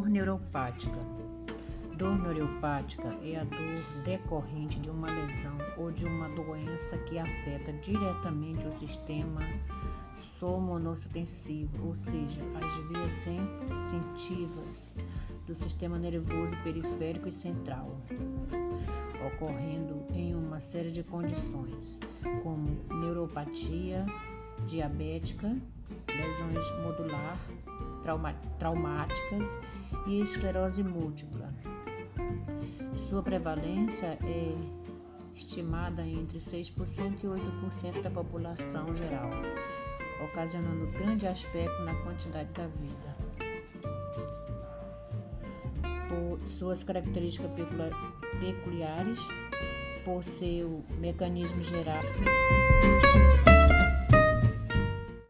neuropática. Dor neuropática é a dor decorrente de uma lesão ou de uma doença que afeta diretamente o sistema somonostensivo, ou seja, as vias sensitivas do sistema nervoso periférico e central, ocorrendo em uma série de condições, como neuropatia diabética, lesões modular, trauma, traumáticas e esclerose múltipla. Sua prevalência é estimada entre 6% e 8% da população geral, ocasionando grande aspecto na quantidade da vida. Por suas características peculiares, por seu mecanismo geral.